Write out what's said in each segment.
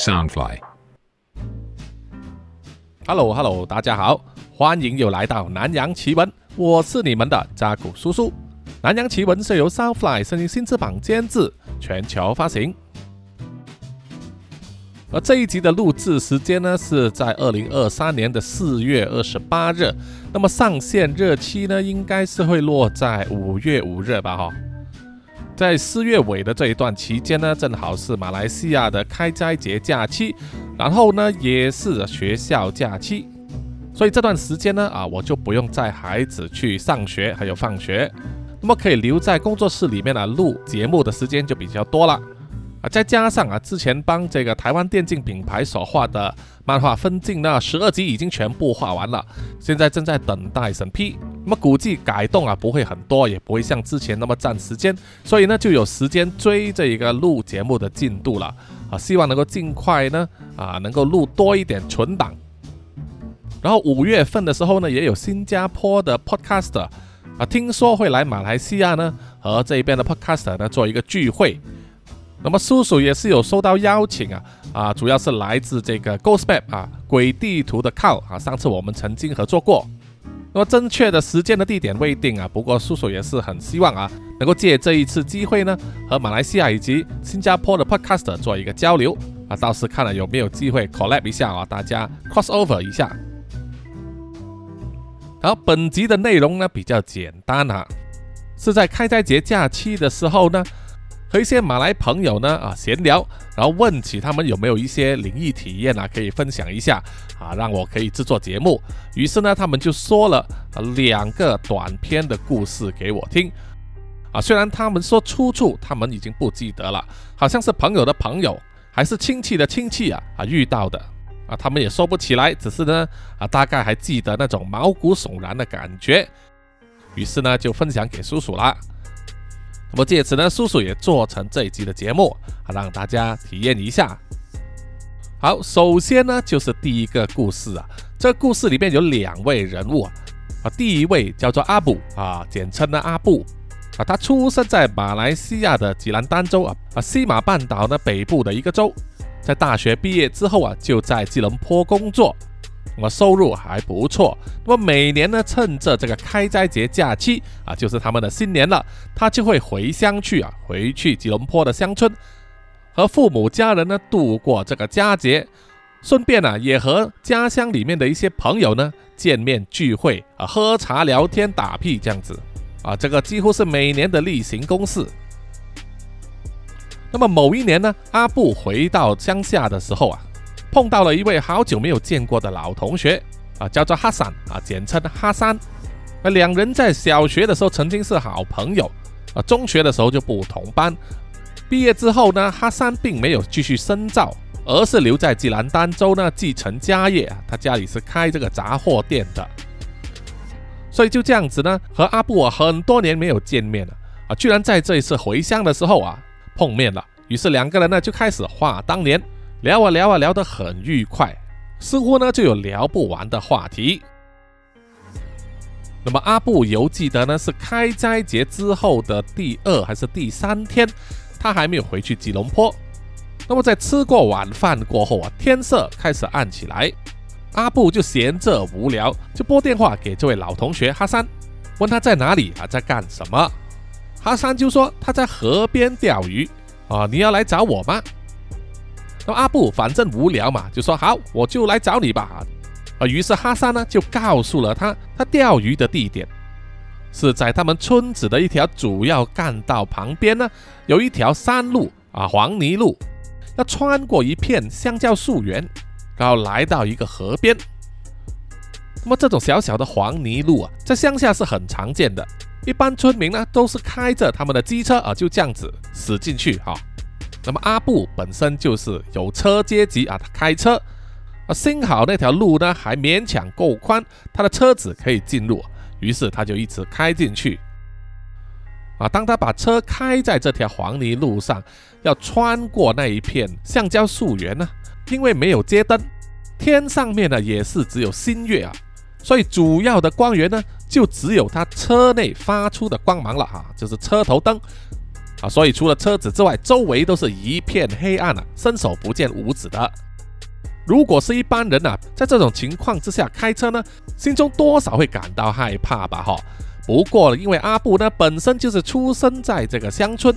Soundfly，Hello Hello，大家好，欢迎又来到南洋奇闻，我是你们的扎古叔叔。南洋奇闻是由 Soundfly 声音新翅膀监制，全球发行。而这一集的录制时间呢，是在二零二三年的四月二十八日，那么上线日期呢，应该是会落在五月五日吧，哈。在四月尾的这一段期间呢，正好是马来西亚的开斋节假期，然后呢也是学校假期，所以这段时间呢啊，我就不用带孩子去上学还有放学，那么可以留在工作室里面呢录节目的时间就比较多了。啊，再加上啊，之前帮这个台湾电竞品牌所画的漫画分镜呢，十二集已经全部画完了，现在正在等待审批。那么估计改动啊不会很多，也不会像之前那么占时间，所以呢就有时间追这一个录节目的进度了。啊，希望能够尽快呢啊能够录多一点存档。然后五月份的时候呢，也有新加坡的 podcaster 啊，听说会来马来西亚呢和这一边的 podcaster 呢做一个聚会。那么叔叔也是有收到邀请啊，啊，主要是来自这个 Ghost Map 啊，鬼地图的 Call 啊，上次我们曾经合作过。那么正确的时间的地点未定啊，不过叔叔也是很希望啊，能够借这一次机会呢，和马来西亚以及新加坡的 Podcaster 做一个交流啊，到时看了有没有机会 collab 一下啊，大家 cross over 一下。好，本集的内容呢比较简单啊，是在开斋节假期的时候呢。和一些马来朋友呢啊闲聊，然后问起他们有没有一些灵异体验啊，可以分享一下啊，让我可以制作节目。于是呢，他们就说了两个短篇的故事给我听啊。虽然他们说出处他们已经不记得了，好像是朋友的朋友还是亲戚的亲戚啊啊遇到的啊，他们也说不起来，只是呢啊大概还记得那种毛骨悚然的感觉。于是呢就分享给叔叔了。那么借此呢，叔叔也做成这一集的节目啊，让大家体验一下。好，首先呢就是第一个故事啊，这故事里面有两位人物啊，啊，第一位叫做阿布啊，简称呢阿布啊，他出生在马来西亚的吉兰丹州啊，啊，西马半岛呢北部的一个州，在大学毕业之后啊，就在吉隆坡工作。那么收入还不错。那么每年呢，趁着这个开斋节假期啊，就是他们的新年了，他就会回乡去啊，回去吉隆坡的乡村，和父母家人呢度过这个佳节，顺便呢也和家乡里面的一些朋友呢见面聚会啊，喝茶聊天打屁这样子啊，这个几乎是每年的例行公事。那么某一年呢，阿布回到乡下的时候啊。碰到了一位好久没有见过的老同学啊，叫做哈桑啊，简称哈山。那两人在小学的时候曾经是好朋友啊，中学的时候就不同班。毕业之后呢，哈山并没有继续深造，而是留在吉兰丹州呢继承家业啊。他家里是开这个杂货店的，所以就这样子呢，和阿布啊很多年没有见面了啊，居然在这一次回乡的时候啊碰面了。于是两个人呢就开始话当年。聊啊聊啊聊得很愉快，似乎呢就有聊不完的话题。那么阿布犹记得呢是开斋节之后的第二还是第三天，他还没有回去吉隆坡。那么在吃过晚饭过后啊，天色开始暗起来，阿布就闲着无聊，就拨电话给这位老同学哈山，问他在哪里啊，在干什么。哈山就说他在河边钓鱼啊，你要来找我吗？那阿布反正无聊嘛，就说好，我就来找你吧。啊，于是哈桑呢就告诉了他，他钓鱼的地点是在他们村子的一条主要干道旁边呢，有一条山路啊，黄泥路，要穿过一片香蕉树园，然后来到一个河边。那么这种小小的黄泥路啊，在乡下是很常见的，一般村民呢都是开着他们的机车啊，就这样子驶进去哈。那么阿布本身就是有车阶级啊，他开车啊，幸好那条路呢还勉强够宽，他的车子可以进入，于是他就一直开进去啊。当他把车开在这条黄泥路上，要穿过那一片橡胶树园呢，因为没有街灯，天上面呢也是只有星月啊，所以主要的光源呢就只有他车内发出的光芒了啊，就是车头灯。啊，所以除了车子之外，周围都是一片黑暗啊，伸手不见五指的。如果是一般人呐，在这种情况之下开车呢，心中多少会感到害怕吧？哈。不过因为阿布呢本身就是出生在这个乡村，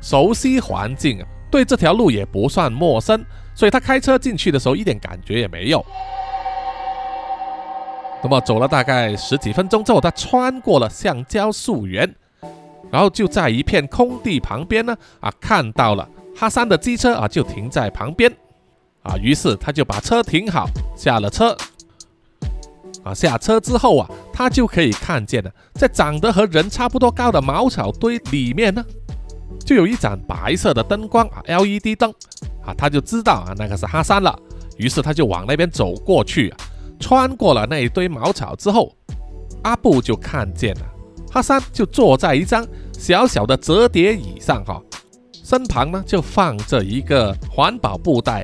熟悉环境，对这条路也不算陌生，所以他开车进去的时候一点感觉也没有。那么走了大概十几分钟之后，他穿过了橡胶树园，然后就在一片空地旁边呢，啊，看到了哈桑的机车啊，就停在旁边。啊，于是他就把车停好，下了车。啊，下车之后啊，他就可以看见了，在长得和人差不多高的茅草堆里面呢，就有一盏白色的灯光啊，LED 灯。啊，他就知道啊，那个是哈山了。于是他就往那边走过去，穿过了那一堆茅草之后，阿布就看见了哈山就坐在一张小小的折叠椅上，哈，身旁呢就放着一个环保布袋。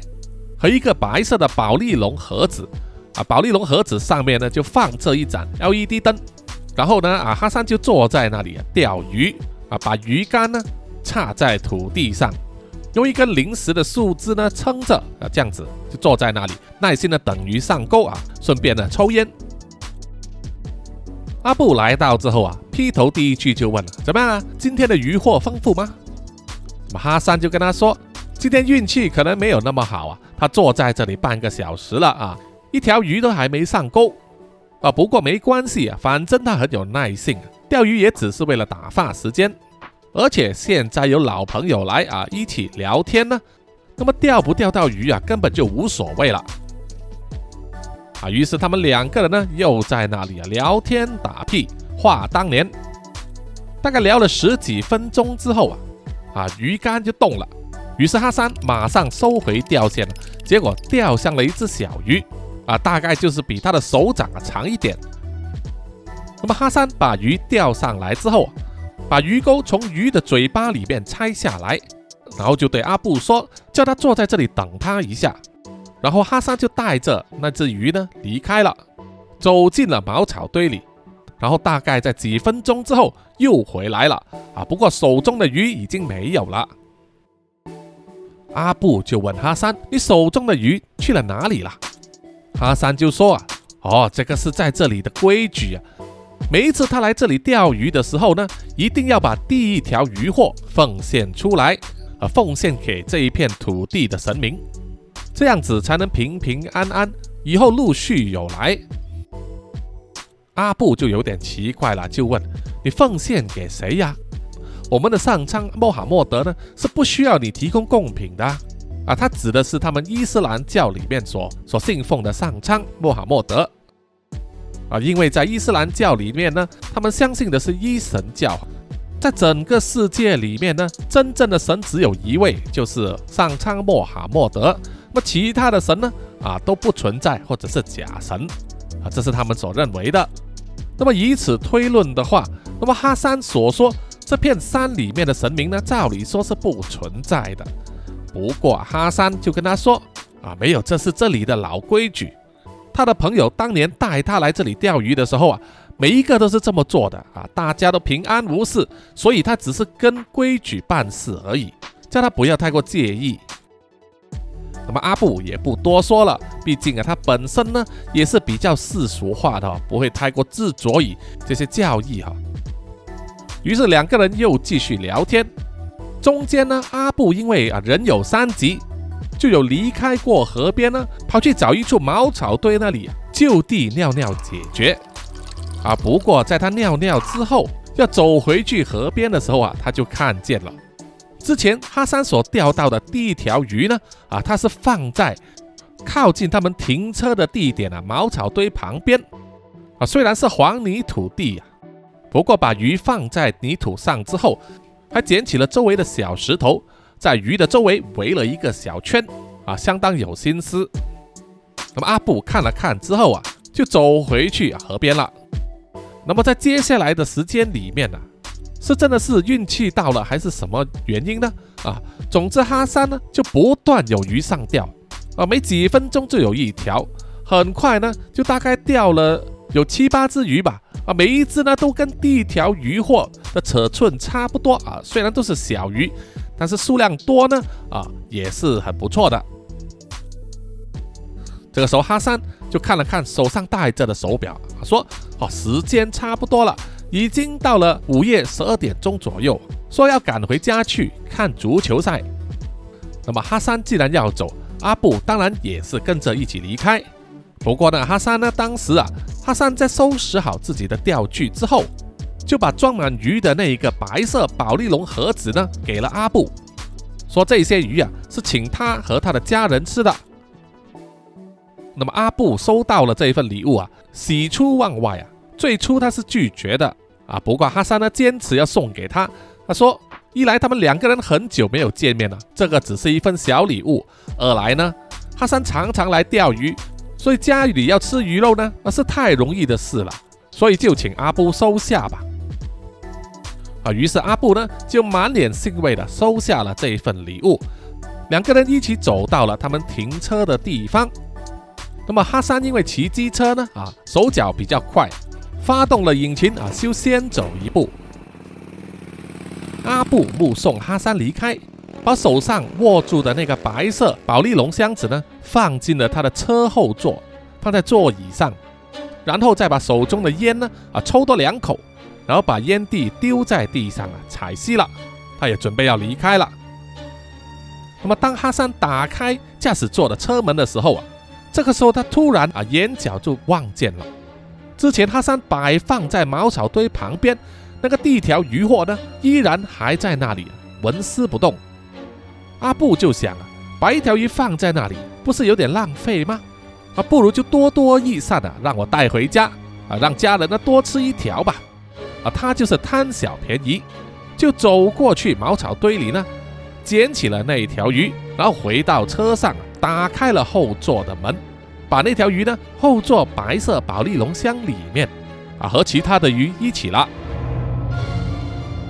和一个白色的宝丽龙盒子啊，宝丽龙盒子上面呢就放着一盏 LED 灯，然后呢啊哈三就坐在那里钓鱼啊，把鱼竿呢插在土地上，用一根临时的树枝呢撑着啊，这样子就坐在那里耐心的等鱼上钩啊，顺便呢抽烟。阿布来到之后啊，劈头第一句就问：怎么样啊？今天的渔获丰富吗？那么哈桑就跟他说。今天运气可能没有那么好啊，他坐在这里半个小时了啊，一条鱼都还没上钩啊。不过没关系啊，反正他很有耐性，钓鱼也只是为了打发时间。而且现在有老朋友来啊，一起聊天呢，那么钓不钓到鱼啊，根本就无所谓了啊。于是他们两个人呢，又在那里啊聊天打屁话当年。大概聊了十几分钟之后啊，啊鱼竿就动了。于是哈山马上收回钓线了，结果钓上了一只小鱼，啊，大概就是比他的手掌啊长一点。那么哈山把鱼钓上来之后，把鱼钩从鱼的嘴巴里面拆下来，然后就对阿布说，叫他坐在这里等他一下。然后哈山就带着那只鱼呢离开了，走进了茅草堆里。然后大概在几分钟之后又回来了，啊，不过手中的鱼已经没有了。阿布就问哈山：“你手中的鱼去了哪里了？”哈山就说：“啊，哦，这个是在这里的规矩啊。每一次他来这里钓鱼的时候呢，一定要把第一条鱼货奉献出来，呃，奉献给这一片土地的神明，这样子才能平平安安，以后陆续有来。”阿布就有点奇怪了，就问：“你奉献给谁呀？”我们的上苍穆罕默德呢，是不需要你提供贡品的啊，他指的是他们伊斯兰教里面所所信奉的上苍穆罕默德啊，因为在伊斯兰教里面呢，他们相信的是一神教，在整个世界里面呢，真正的神只有一位，就是上苍穆罕默德，那么其他的神呢，啊都不存在或者是假神啊，这是他们所认为的。那么以此推论的话，那么哈山所说。这片山里面的神明呢，照理说是不存在的。不过哈山就跟他说：“啊，没有，这是这里的老规矩。他的朋友当年带他来这里钓鱼的时候啊，每一个都是这么做的啊，大家都平安无事，所以他只是跟规矩办事而已，叫他不要太过介意。”那么阿布也不多说了，毕竟啊，他本身呢也是比较世俗化的，不会太过执着于这些教义哈。于是两个人又继续聊天，中间呢，阿布因为啊人有三急，就有离开过河边呢，跑去找一处茅草堆那里就地尿尿解决。啊，不过在他尿尿之后要走回去河边的时候啊，他就看见了之前哈山所钓到的第一条鱼呢，啊，它是放在靠近他们停车的地点啊茅草堆旁边，啊，虽然是黄泥土地呀。不过，把鱼放在泥土上之后，还捡起了周围的小石头，在鱼的周围围了一个小圈，啊，相当有心思。那么阿布看了看之后啊，就走回去河边了。那么在接下来的时间里面呢，是真的是运气到了，还是什么原因呢？啊，总之哈山呢就不断有鱼上钓，啊，没几分钟就有一条，很快呢就大概钓了有七八只鱼吧。啊，每一只呢都跟第一条鱼货的尺寸差不多啊，虽然都是小鱼，但是数量多呢啊也是很不错的。这个时候哈三就看了看手上戴着的手表，说：“哦，时间差不多了，已经到了午夜十二点钟左右，说要赶回家去看足球赛。”那么哈桑既然要走，阿布当然也是跟着一起离开。不过呢，哈桑呢，当时啊，哈桑在收拾好自己的钓具之后，就把装满鱼的那一个白色宝丽龙盒子呢，给了阿布，说这些鱼啊是请他和他的家人吃的。那么阿布收到了这一份礼物啊，喜出望外啊。最初他是拒绝的啊，不过哈桑呢坚持要送给他。他说，一来他们两个人很久没有见面了，这个只是一份小礼物；二来呢，哈桑常常来钓鱼。所以家里要吃鱼肉呢，那是太容易的事了，所以就请阿布收下吧。啊，于是阿布呢就满脸欣慰的收下了这一份礼物。两个人一起走到了他们停车的地方。那么哈桑因为骑机车呢，啊手脚比较快，发动了引擎啊，就先走一步。阿布目送哈桑离开。把手上握住的那个白色宝丽龙箱子呢，放进了他的车后座，放在座椅上，然后再把手中的烟呢啊抽多两口，然后把烟蒂丢在地上啊踩熄了，他也准备要离开了。那么当哈桑打开驾驶座的车门的时候啊，这个时候他突然啊眼角就望见了，之前哈桑摆放在茅草堆旁边那个第一条渔获呢，依然还在那里纹丝不动。阿布就想啊，把一条鱼放在那里，不是有点浪费吗？啊，不如就多多益善的让我带回家啊，让家人呢多吃一条吧。啊，他就是贪小便宜，就走过去茅草堆里呢，捡起了那一条鱼，然后回到车上，打开了后座的门，把那条鱼呢后座白色宝丽龙箱里面啊和其他的鱼一起了。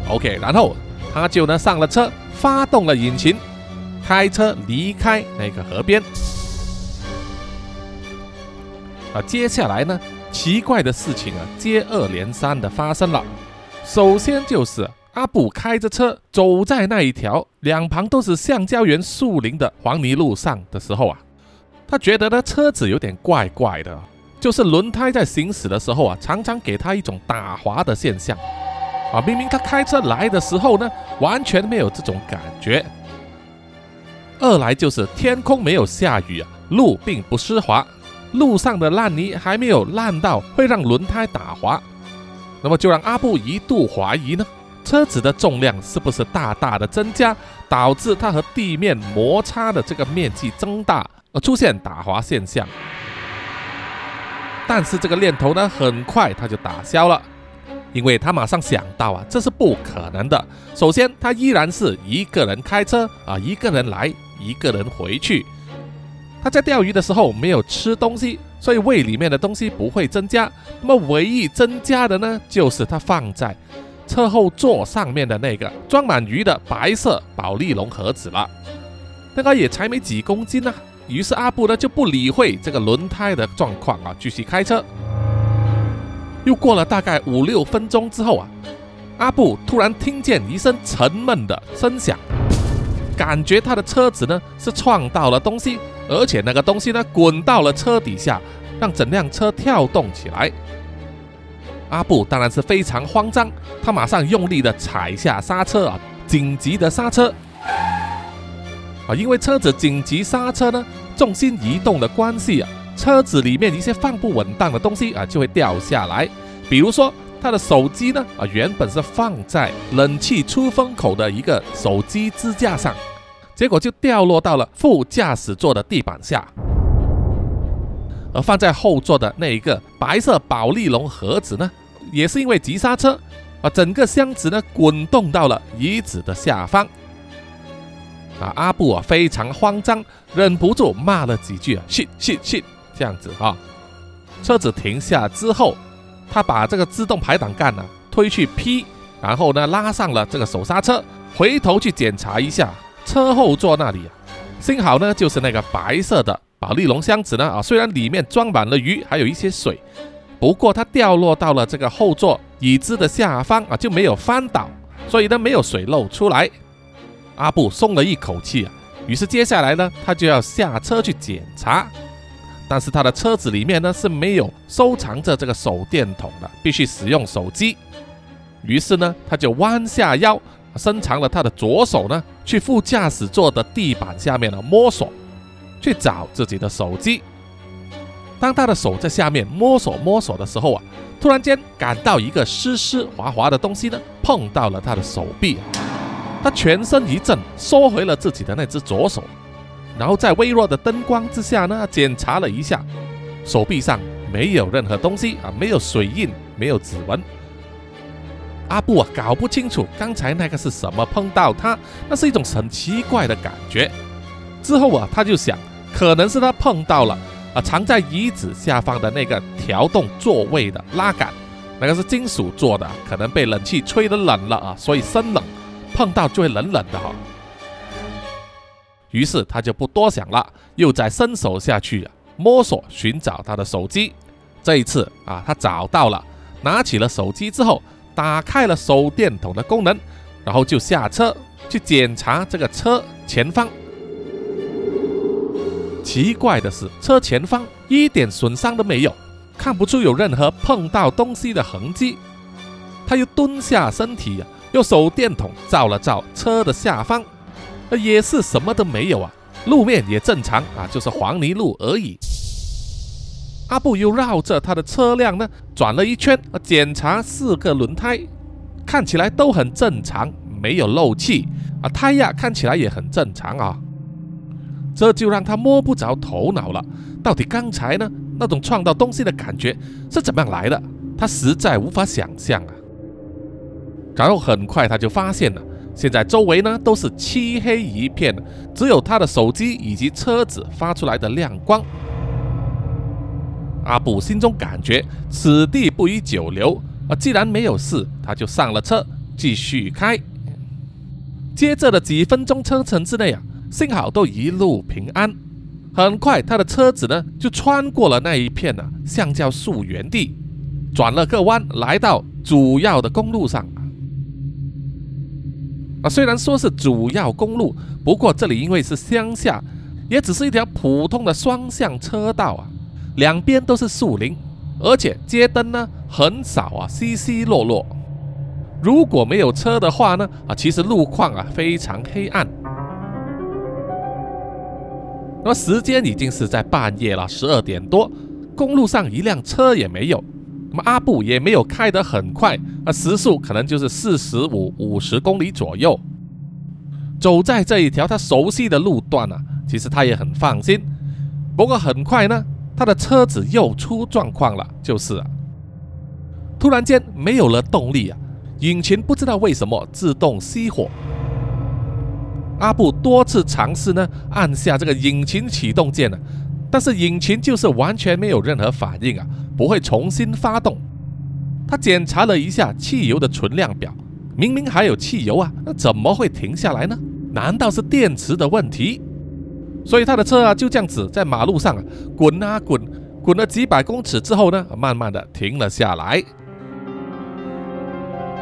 OK，然后他就呢上了车，发动了引擎。开车离开那个河边啊，接下来呢，奇怪的事情啊接二连三的发生了。首先就是阿布开着车走在那一条两旁都是橡胶园树林的黄泥路上的时候啊，他觉得呢车子有点怪怪的，就是轮胎在行驶的时候啊，常常给他一种打滑的现象啊。明明他开车来的时候呢，完全没有这种感觉。二来就是天空没有下雨啊，路并不湿滑，路上的烂泥还没有烂到会让轮胎打滑，那么就让阿布一度怀疑呢，车子的重量是不是大大的增加，导致它和地面摩擦的这个面积增大而出现打滑现象。但是这个念头呢，很快他就打消了，因为他马上想到啊，这是不可能的。首先，他依然是一个人开车啊，一个人来。一个人回去，他在钓鱼的时候没有吃东西，所以胃里面的东西不会增加。那么唯一增加的呢，就是他放在车后座上面的那个装满鱼的白色宝丽龙盒子了。那个也才没几公斤呢。于是阿布呢就不理会这个轮胎的状况啊，继续开车。又过了大概五六分钟之后啊，阿布突然听见一声沉闷的声响。感觉他的车子呢是撞到了东西，而且那个东西呢滚到了车底下，让整辆车跳动起来。阿布当然是非常慌张，他马上用力的踩下刹车啊，紧急的刹车啊，因为车子紧急刹车呢，重心移动的关系啊，车子里面一些放不稳当的东西啊就会掉下来，比如说。他的手机呢？啊，原本是放在冷气出风口的一个手机支架上，结果就掉落到了副驾驶座的地板下。而放在后座的那一个白色宝丽龙盒子呢，也是因为急刹车，啊，整个箱子呢滚动到了椅子的下方。啊，阿布啊非常慌张，忍不住骂了几句啊，shit shit shit，这样子啊。车子停下之后。他把这个自动排挡杆呢推去 P，然后呢拉上了这个手刹车，回头去检查一下车后座那里啊，幸好呢就是那个白色的宝丽龙箱子呢啊，虽然里面装满了鱼，还有一些水，不过它掉落到了这个后座椅子的下方啊，就没有翻倒，所以呢没有水漏出来。阿布松了一口气啊，于是接下来呢，他就要下车去检查。但是他的车子里面呢是没有收藏着这个手电筒的，必须使用手机。于是呢，他就弯下腰，伸长了他的左手呢，去副驾驶座的地板下面呢摸索，去找自己的手机。当他的手在下面摸索摸索的时候啊，突然间感到一个湿湿滑滑的东西呢碰到了他的手臂，他全身一震，缩回了自己的那只左手。然后在微弱的灯光之下呢，检查了一下手臂上没有任何东西啊，没有水印，没有指纹。阿布啊，搞不清楚刚才那个是什么碰到他，那是一种很奇怪的感觉。之后啊，他就想，可能是他碰到了啊，藏在椅子下方的那个调动座位的拉杆，那个是金属做的，可能被冷气吹得冷了啊，所以生冷，碰到就会冷冷的哈。于是他就不多想了，又再伸手下去摸索寻找他的手机。这一次啊，他找到了，拿起了手机之后，打开了手电筒的功能，然后就下车去检查这个车前方。奇怪的是，车前方一点损伤都没有，看不出有任何碰到东西的痕迹。他又蹲下身体，用手电筒照了照车的下方。也是什么都没有啊，路面也正常啊，就是黄泥路而已。阿布又绕着他的车辆呢转了一圈，检查四个轮胎，看起来都很正常，没有漏气啊，胎压看起来也很正常啊。这就让他摸不着头脑了，到底刚才呢那种撞到东西的感觉是怎么样来的？他实在无法想象啊。然后很快他就发现了。现在周围呢都是漆黑一片，只有他的手机以及车子发出来的亮光。阿布心中感觉此地不宜久留啊，既然没有事，他就上了车继续开。接着的几分钟车程之内啊，幸好都一路平安。很快，他的车子呢就穿过了那一片呢橡胶树原地，转了个弯，来到主要的公路上。啊，虽然说是主要公路，不过这里因为是乡下，也只是一条普通的双向车道啊，两边都是树林，而且街灯呢很少啊，稀稀落落。如果没有车的话呢，啊，其实路况啊非常黑暗。那么时间已经是在半夜了，十二点多，公路上一辆车也没有。那么阿布也没有开得很快，啊，时速可能就是四十五、五十公里左右。走在这一条他熟悉的路段啊，其实他也很放心。不过很快呢，他的车子又出状况了，就是啊，突然间没有了动力啊，引擎不知道为什么自动熄火。阿布多次尝试呢，按下这个引擎启动键呢，但是引擎就是完全没有任何反应啊。不会重新发动。他检查了一下汽油的存量表，明明还有汽油啊，那怎么会停下来呢？难道是电池的问题？所以他的车啊就这样子在马路上啊滚啊滚，滚了几百公尺之后呢，慢慢的停了下来。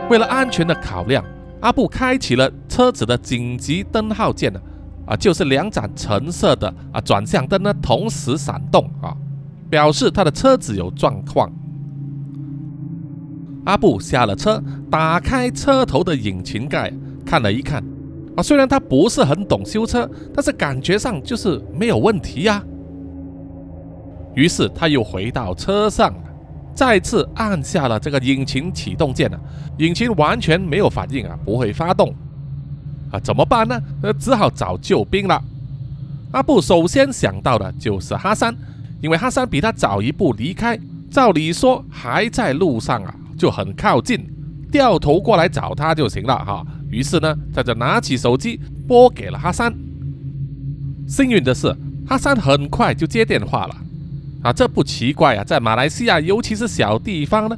为了安全的考量，阿布开启了车子的紧急灯号键呢，啊，就是两盏橙色的啊转向灯呢同时闪动啊。表示他的车子有状况。阿布下了车，打开车头的引擎盖，看了一看。啊，虽然他不是很懂修车，但是感觉上就是没有问题呀。于是他又回到车上，再次按下了这个引擎启动键了。引擎完全没有反应啊，不会发动。啊，怎么办呢？呃，只好找救兵了。阿布首先想到的就是哈山。因为哈桑比他早一步离开，照理说还在路上啊，就很靠近，掉头过来找他就行了哈。于是呢，他就拿起手机拨给了哈桑。幸运的是，哈桑很快就接电话了啊，这不奇怪啊，在马来西亚，尤其是小地方呢，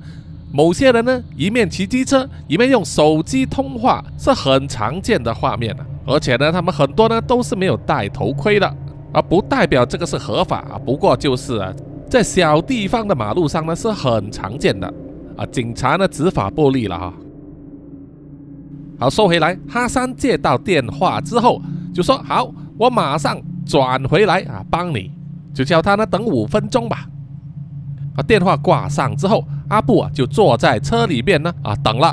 某些人呢一面骑机车，一面用手机通话是很常见的画面的，而且呢，他们很多呢都是没有戴头盔的。而不代表这个是合法啊，不过就是啊在小地方的马路上呢是很常见的啊。警察呢执法不力了哈。好，说回来，哈桑接到电话之后就说：“好，我马上转回来啊，帮你。”就叫他呢等五分钟吧。啊，电话挂上之后，阿布啊就坐在车里面呢啊等了。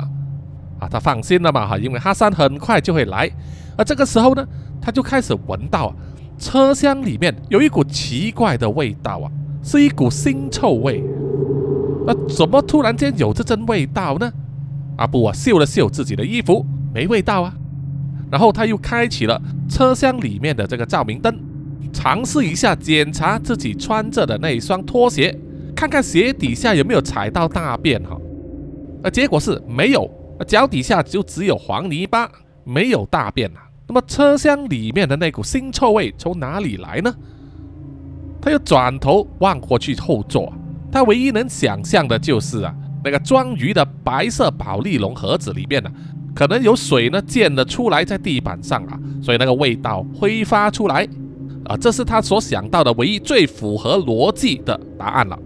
啊，他放心了嘛哈，因为哈桑很快就会来。而这个时候呢，他就开始闻到，车厢里面有一股奇怪的味道啊，是一股腥臭味。那怎么突然间有这阵味道呢？阿布啊嗅了嗅自己的衣服，没味道啊。然后他又开启了车厢里面的这个照明灯，尝试一下检查自己穿着的那一双拖鞋，看看鞋底下有没有踩到大便哈。结果是没有。脚底下就只有黄泥巴，没有大便啊。那么车厢里面的那股腥臭味从哪里来呢？他又转头望过去后座，他唯一能想象的就是啊，那个装鱼的白色宝丽龙盒子里面呢，可能有水呢溅了出来在地板上啊，所以那个味道挥发出来啊，这是他所想到的唯一最符合逻辑的答案了。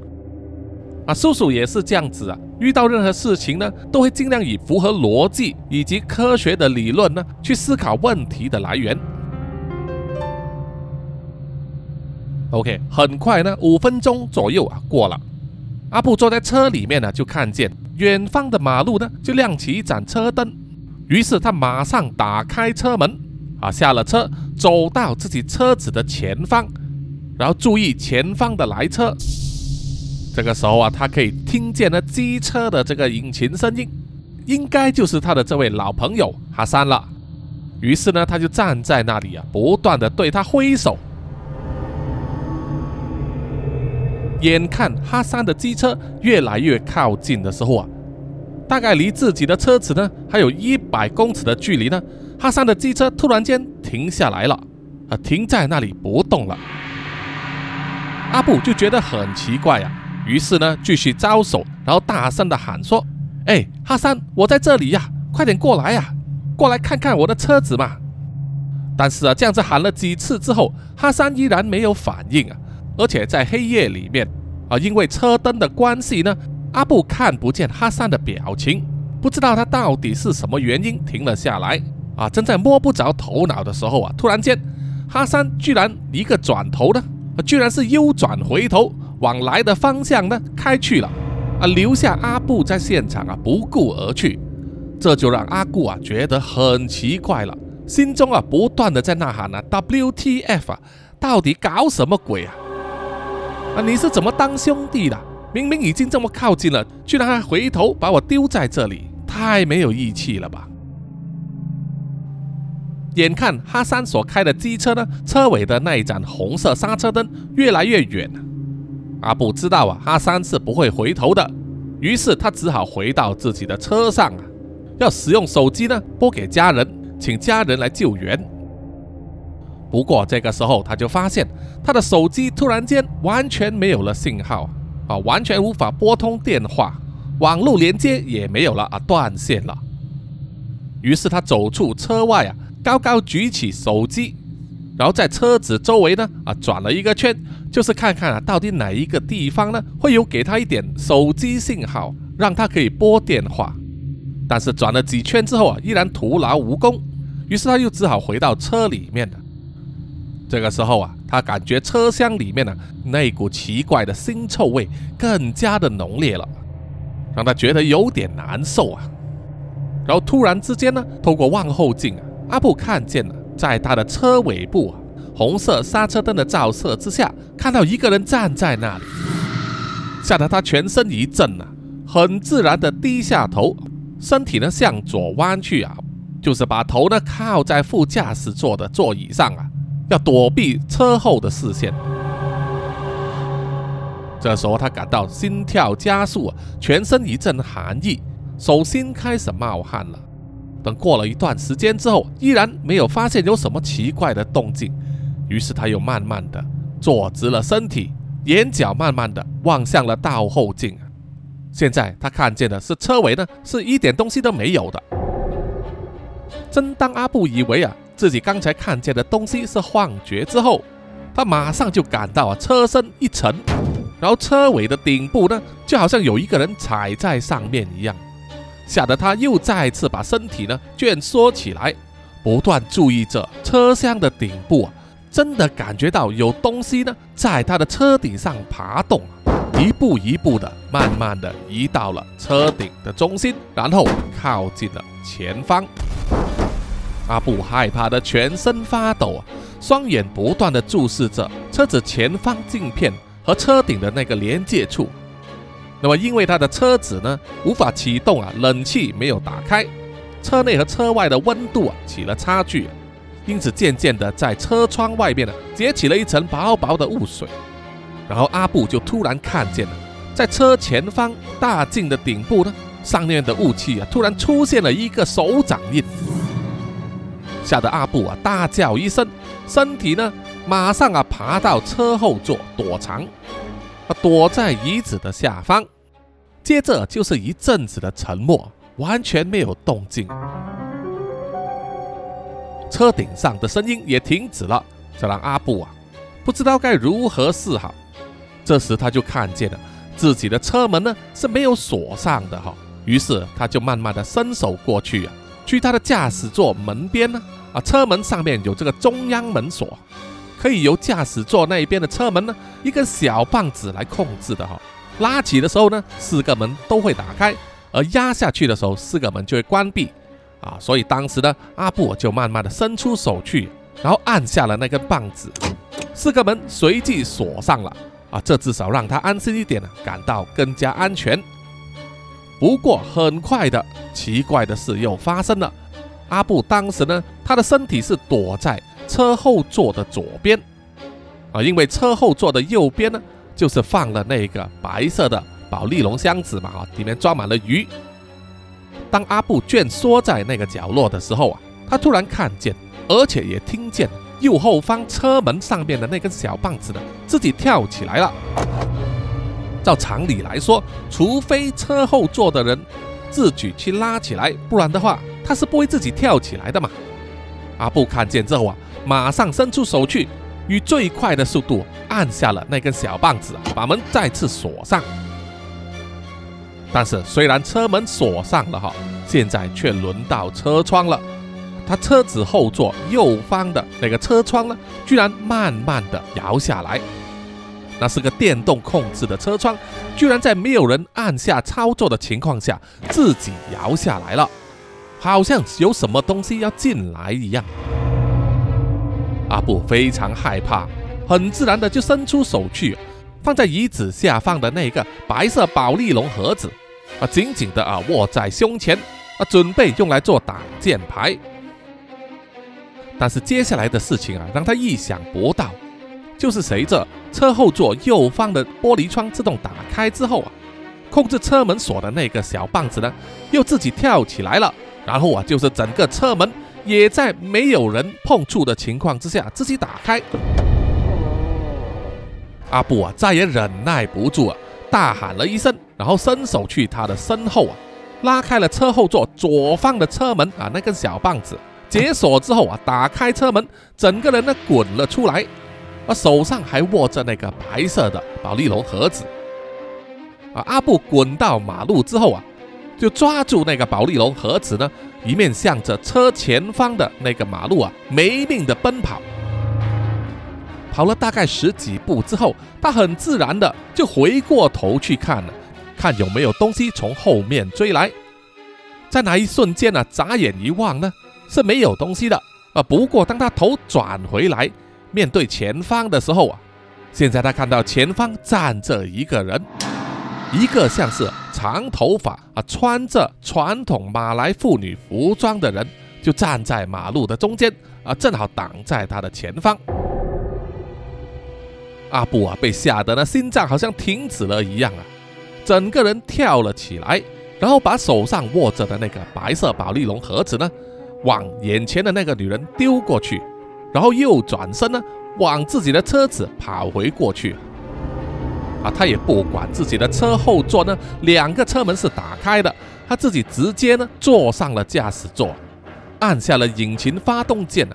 啊，叔叔也是这样子啊。遇到任何事情呢，都会尽量以符合逻辑以及科学的理论呢去思考问题的来源。OK，很快呢，五分钟左右啊过了，阿布坐在车里面呢，就看见远方的马路呢就亮起一盏车灯，于是他马上打开车门啊，下了车，走到自己车子的前方，然后注意前方的来车。这个时候啊，他可以听见了机车的这个引擎声音，应该就是他的这位老朋友哈桑了。于是呢，他就站在那里啊，不断的对他挥手。眼看哈桑的机车越来越靠近的时候啊，大概离自己的车子呢还有一百公尺的距离呢，哈桑的机车突然间停下来了，啊，停在那里不动了。阿布就觉得很奇怪呀。于是呢，继续招手，然后大声的喊说：“哎，哈桑，我在这里呀，快点过来呀，过来看看我的车子嘛！”但是啊，这样子喊了几次之后，哈桑依然没有反应啊，而且在黑夜里面啊，因为车灯的关系呢，阿布看不见哈桑的表情，不知道他到底是什么原因停了下来啊。正在摸不着头脑的时候啊，突然间，哈桑居然一个转头呢，居然是右转回头。往来的方向呢开去了，啊，留下阿布在现场啊不顾而去，这就让阿布啊觉得很奇怪了，心中啊不断的在呐喊啊 WTF 啊，到底搞什么鬼啊？啊，你是怎么当兄弟的？明明已经这么靠近了，居然还回头把我丢在这里，太没有义气了吧？眼看哈桑所开的机车呢，车尾的那一盏红色刹车灯越来越远。阿布知道啊，哈桑是不会回头的，于是他只好回到自己的车上啊，要使用手机呢拨给家人，请家人来救援。不过这个时候他就发现他的手机突然间完全没有了信号啊，完全无法拨通电话，网络连接也没有了啊，断线了。于是他走出车外啊，高高举起手机。然后在车子周围呢，啊，转了一个圈，就是看看啊，到底哪一个地方呢，会有给他一点手机信号，让他可以拨电话。但是转了几圈之后啊，依然徒劳无功。于是他又只好回到车里面了。这个时候啊，他感觉车厢里面呢，那股奇怪的腥臭味更加的浓烈了，让他觉得有点难受啊。然后突然之间呢，透过望后镜啊，阿布看见了。在他的车尾部啊，红色刹车灯的照射之下，看到一个人站在那里，吓得他全身一震啊，很自然的低下头，身体呢向左弯去啊，就是把头呢靠在副驾驶座的座椅上啊，要躲避车后的视线。这时候他感到心跳加速，全身一阵寒意，手心开始冒汗了。等过了一段时间之后，依然没有发现有什么奇怪的动静，于是他又慢慢的坐直了身体，眼角慢慢的望向了倒后镜。现在他看见的是车尾呢，是一点东西都没有的。正当阿布以为啊自己刚才看见的东西是幻觉之后，他马上就感到啊车身一沉，然后车尾的顶部呢，就好像有一个人踩在上面一样，吓得他又再次把身体呢蜷缩起来，不断注意着车厢的顶部啊，真的感觉到有东西呢在他的车顶上爬动，一步一步的，慢慢的移到了车顶的中心，然后靠近了前方。阿布害怕的全身发抖，双眼不断的注视着车子前方镜片和车顶的那个连接处。那么，因为他的车子呢无法启动啊，冷气没有打开，车内和车外的温度啊起了差距，因此渐渐的在车窗外面呢结起了一层薄薄的雾水。然后阿布就突然看见了，在车前方大镜的顶部呢，上面的雾气啊突然出现了一个手掌印。吓得阿布啊大叫一声，身体呢马上啊爬到车后座躲藏，啊躲在椅子的下方。接着就是一阵子的沉默，完全没有动静。车顶上的声音也停止了，这让阿布啊不知道该如何是好。这时他就看见了自己的车门呢是没有锁上的哈，于是他就慢慢的伸手过去啊。去他的驾驶座门边呢，啊，车门上面有这个中央门锁，可以由驾驶座那一边的车门呢，一根小棒子来控制的哈。拉起的时候呢，四个门都会打开；而压下去的时候，四个门就会关闭。啊，所以当时呢，阿布就慢慢的伸出手去，然后按下了那根棒子，四个门随即锁上了。啊，这至少让他安心一点呢，感到更加安全。不过很快的，奇怪的事又发生了。阿布当时呢，他的身体是躲在车后座的左边，啊，因为车后座的右边呢，就是放了那个白色的宝丽龙箱子嘛，啊，里面装满了鱼。当阿布蜷缩在那个角落的时候啊，他突然看见，而且也听见右后方车门上面的那根小棒子呢，自己跳起来了。照常理来说，除非车后座的人自己去拉起来，不然的话，他是不会自己跳起来的嘛。阿布看见之后啊，马上伸出手去，以最快的速度按下了那根小棒子，把门再次锁上。但是虽然车门锁上了哈，现在却轮到车窗了。他车子后座右方的那个车窗呢，居然慢慢的摇下来。那是个电动控制的车窗，居然在没有人按下操作的情况下自己摇下来了，好像有什么东西要进来一样。阿布非常害怕，很自然的就伸出手去，放在椅子下方的那个白色宝丽龙盒子，啊，紧紧的啊握在胸前，啊，准备用来做挡箭牌。但是接下来的事情啊，让他意想不到。就是随着车后座右方的玻璃窗自动打开之后啊，控制车门锁的那个小棒子呢，又自己跳起来了。然后啊，就是整个车门也在没有人碰触的情况之下自己打开。阿布啊，再也忍耐不住了，大喊了一声，然后伸手去他的身后啊，拉开了车后座左方的车门啊，那根小棒子解锁之后啊，打开车门，整个人呢滚了出来。而手上还握着那个白色的宝丽龙盒子，啊！阿布滚到马路之后啊，就抓住那个宝丽龙盒子呢，一面向着车前方的那个马路啊，没命的奔跑。跑了大概十几步之后，他很自然的就回过头去看了，看有没有东西从后面追来。在那一瞬间呢，眨眼一望呢，是没有东西的啊。不过当他头转回来，面对前方的时候啊，现在他看到前方站着一个人，一个像是长头发啊、穿着传统马来妇女服装的人，就站在马路的中间啊，正好挡在他的前方。阿布啊，被吓得呢，心脏好像停止了一样啊，整个人跳了起来，然后把手上握着的那个白色宝丽龙盒子呢，往眼前的那个女人丢过去。然后又转身呢，往自己的车子跑回过去。啊，他也不管自己的车后座呢，两个车门是打开的，他自己直接呢坐上了驾驶座，按下了引擎发动键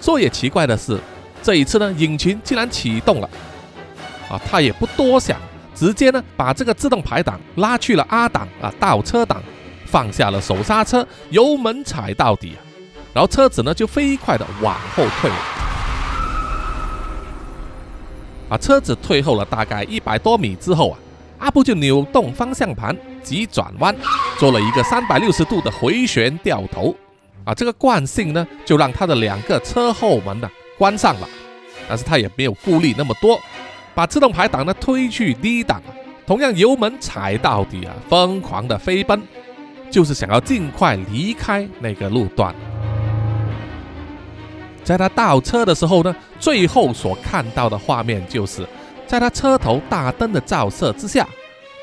说也奇怪的是，这一次呢，引擎竟然启动了。啊，他也不多想，直接呢把这个自动排档拉去了 R 档啊倒车档，放下了手刹车，油门踩到底，然后车子呢就飞快的往后退。啊，车子退后了大概一百多米之后啊，阿布就扭动方向盘，急转弯，做了一个三百六十度的回旋掉头。啊，这个惯性呢，就让他的两个车后门呢关上了。但是他也没有顾虑那么多，把自动排档呢推去低档，同样油门踩到底啊，疯狂的飞奔，就是想要尽快离开那个路段。在他倒车的时候呢，最后所看到的画面就是，在他车头大灯的照射之下，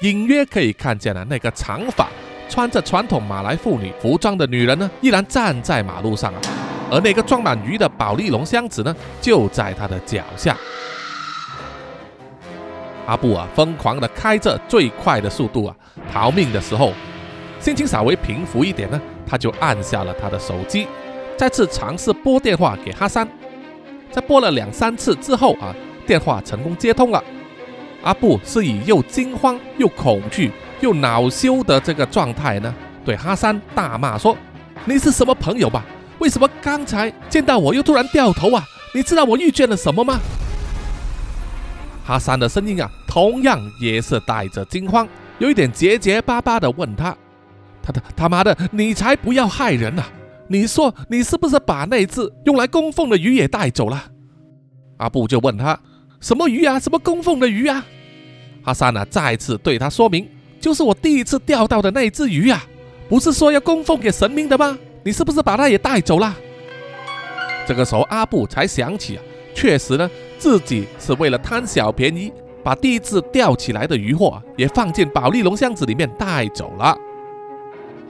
隐约可以看见了那个长发、穿着传统马来妇女服装的女人呢，依然站在马路上啊，而那个装满鱼的宝丽龙箱子呢，就在他的脚下。阿布啊，疯狂的开着最快的速度啊，逃命的时候，心情稍微平复一点呢，他就按下了他的手机。再次尝试拨电话给哈桑，在拨了两三次之后啊，电话成功接通了。阿布是以又惊慌又恐惧又恼羞的这个状态呢，对哈桑大骂说：“你是什么朋友吧？为什么刚才见到我又突然掉头啊？你知道我遇见了什么吗？”哈桑的声音啊，同样也是带着惊慌，有一点结结巴巴的问他：“他的他妈的，你才不要害人呐！”你说你是不是把那只用来供奉的鱼也带走了？阿布就问他什么鱼啊？什么供奉的鱼啊？哈桑呢再次对他说明，就是我第一次钓到的那只鱼啊，不是说要供奉给神明的吗？你是不是把他也带走了？这个时候阿布才想起啊，确实呢，自己是为了贪小便宜，把第一次钓起来的鱼货也放进宝丽龙箱子里面带走了。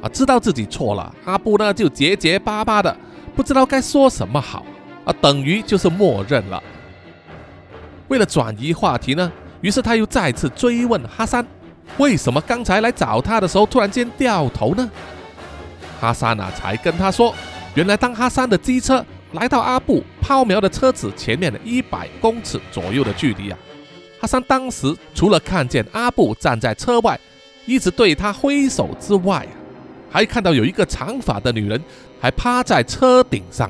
啊，知道自己错了，阿布呢就结结巴巴的，不知道该说什么好，啊，等于就是默认了。为了转移话题呢，于是他又再次追问哈桑，为什么刚才来找他的时候突然间掉头呢？哈桑啊才跟他说，原来当哈桑的机车来到阿布抛锚的车子前面的一百公尺左右的距离啊，哈桑当时除了看见阿布站在车外，一直对他挥手之外啊。还看到有一个长发的女人，还趴在车顶上。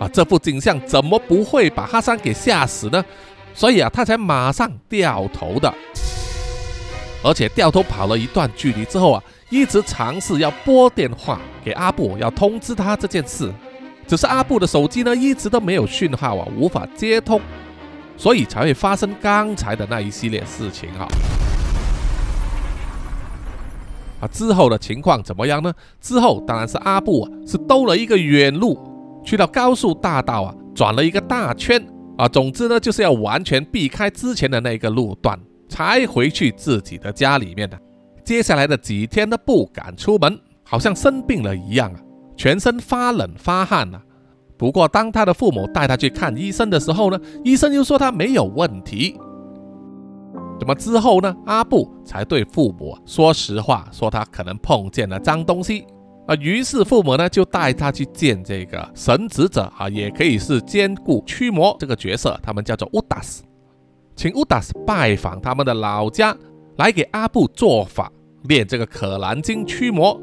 啊，这幅景象怎么不会把哈桑给吓死呢？所以啊，他才马上掉头的。而且掉头跑了一段距离之后啊，一直尝试要拨电话给阿布，要通知他这件事。只是阿布的手机呢，一直都没有讯号啊，无法接通，所以才会发生刚才的那一系列事情啊。啊，之后的情况怎么样呢？之后当然是阿布啊，是兜了一个远路，去到高速大道啊，转了一个大圈啊。总之呢，就是要完全避开之前的那个路段，才回去自己的家里面的。接下来的几天都不敢出门，好像生病了一样啊，全身发冷发汗啊。不过当他的父母带他去看医生的时候呢，医生又说他没有问题。那么之后呢？阿布才对父母说实话，说他可能碰见了脏东西啊。于是父母呢就带他去见这个神职者啊，也可以是兼顾驱魔这个角色，他们叫做乌达斯，请乌达斯拜访他们的老家，来给阿布做法，练这个可兰经驱魔。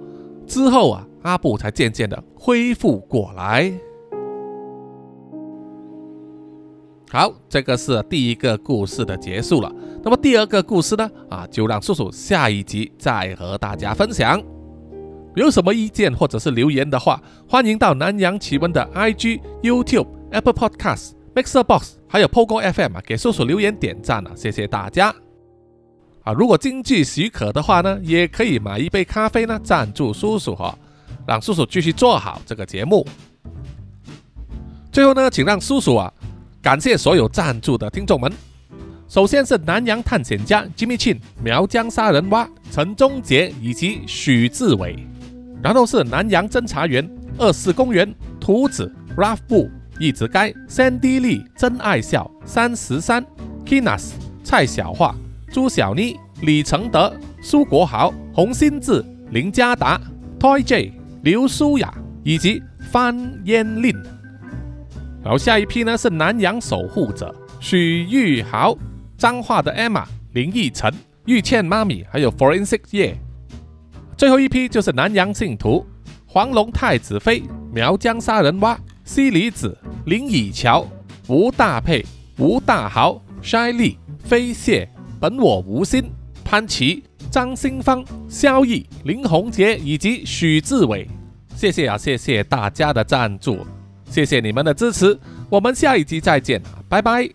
之后啊，阿布才渐渐的恢复过来。好，这个是第一个故事的结束了。那么第二个故事呢？啊，就让叔叔下一集再和大家分享。有什么意见或者是留言的话，欢迎到南洋奇闻的 IG、YouTube、Apple Podcasts、Mixer Box 还有 Pogo FM 啊，给叔叔留言点赞啊，谢谢大家。啊，如果经济许可的话呢，也可以买一杯咖啡呢，赞助叔叔哈，让叔叔继续做好这个节目。最后呢，请让叔叔啊。感谢所有赞助的听众们。首先是南洋探险家 Jimmy Chin、苗疆杀人蛙陈忠杰以及许志伟，然后是南洋侦查员二四公园图子 Ralph 布一直该 Sandy Lee 真爱笑三十三 Kinas 蔡小桦朱小妮李承德苏国豪洪新志林家达 Toy J 刘舒雅以及方嫣令。然后下一批呢是南洋守护者许玉豪、彰化的 Emma、林奕晨、玉倩妈咪，还有 Forensic 叶。最后一批就是南洋信徒，黄龙太子妃、苗疆杀人蛙、西里子、林以乔、吴大佩、吴大豪、筛利、飞蟹、本我吴昕、潘琪、张新芳、萧毅、林宏杰以及许志伟。谢谢啊，谢谢大家的赞助，谢谢你们的支持，我们下一集再见，拜拜。